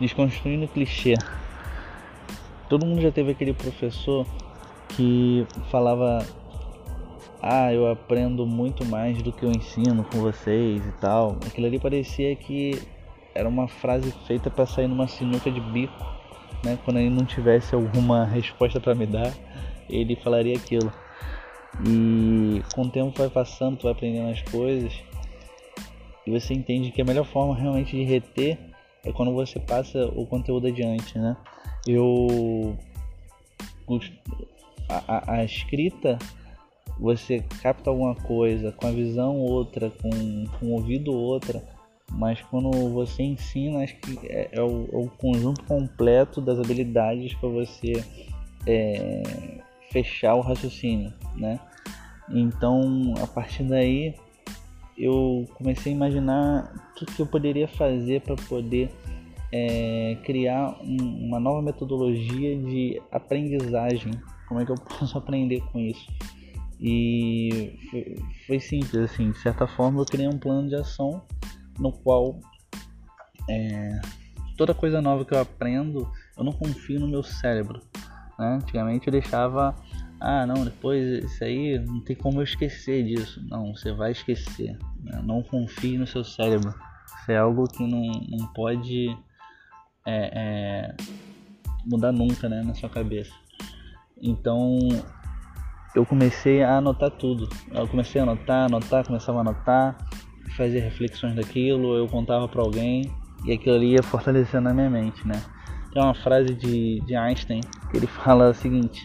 desconstruindo clichê. Todo mundo já teve aquele professor que falava: Ah, eu aprendo muito mais do que eu ensino com vocês e tal. Aquilo ali parecia que era uma frase feita para sair numa sinuca de bico, né? Quando ele não tivesse alguma resposta para me dar, ele falaria aquilo. E com o tempo vai passando, tu vai aprendendo as coisas e você entende que a melhor forma realmente de reter é quando você passa o conteúdo adiante, né? Eu a, a, a escrita você capta alguma coisa com a visão outra, com, com o ouvido outra, mas quando você ensina, acho que é, é, o, é o, conjunto completo das habilidades para você é, fechar o raciocínio, né? Então, a partir daí, eu comecei a imaginar o que, que eu poderia fazer para poder é, criar um, uma nova metodologia de aprendizagem. Como é que eu posso aprender com isso? E foi, foi simples, assim, de certa forma eu criei um plano de ação no qual é, toda coisa nova que eu aprendo, eu não confio no meu cérebro. Né? Antigamente eu deixava, ah não, depois isso aí não tem como eu esquecer disso. Não, você vai esquecer. Né? Não confie no seu cérebro. Isso é algo que não, não pode é, é, mudar nunca né, na sua cabeça. Então eu comecei a anotar tudo. Eu comecei a anotar, anotar, começava a anotar, fazer reflexões daquilo, eu contava para alguém e aquilo ali ia fortalecendo na minha mente, né? Tem uma frase de, de Einstein que ele fala o seguinte: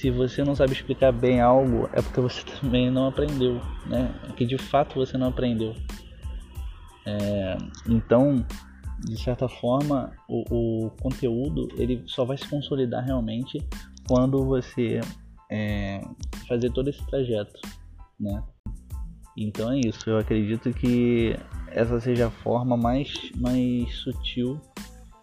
se você não sabe explicar bem algo, é porque você também não aprendeu, né? É que de fato você não aprendeu. É, então, de certa forma, o, o, conteúdo ele só vai se consolidar realmente quando você é, fazer todo esse trajeto, né? Então é isso. Eu acredito que essa seja a forma mais, mais sutil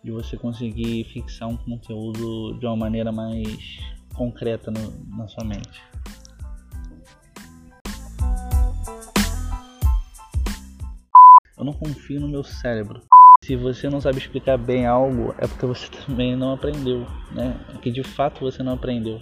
de você conseguir fixar um conteúdo de uma maneira mais concreta no, na sua mente. Eu não confio no meu cérebro. Se você não sabe explicar bem algo, é porque você também não aprendeu, né? É que de fato você não aprendeu.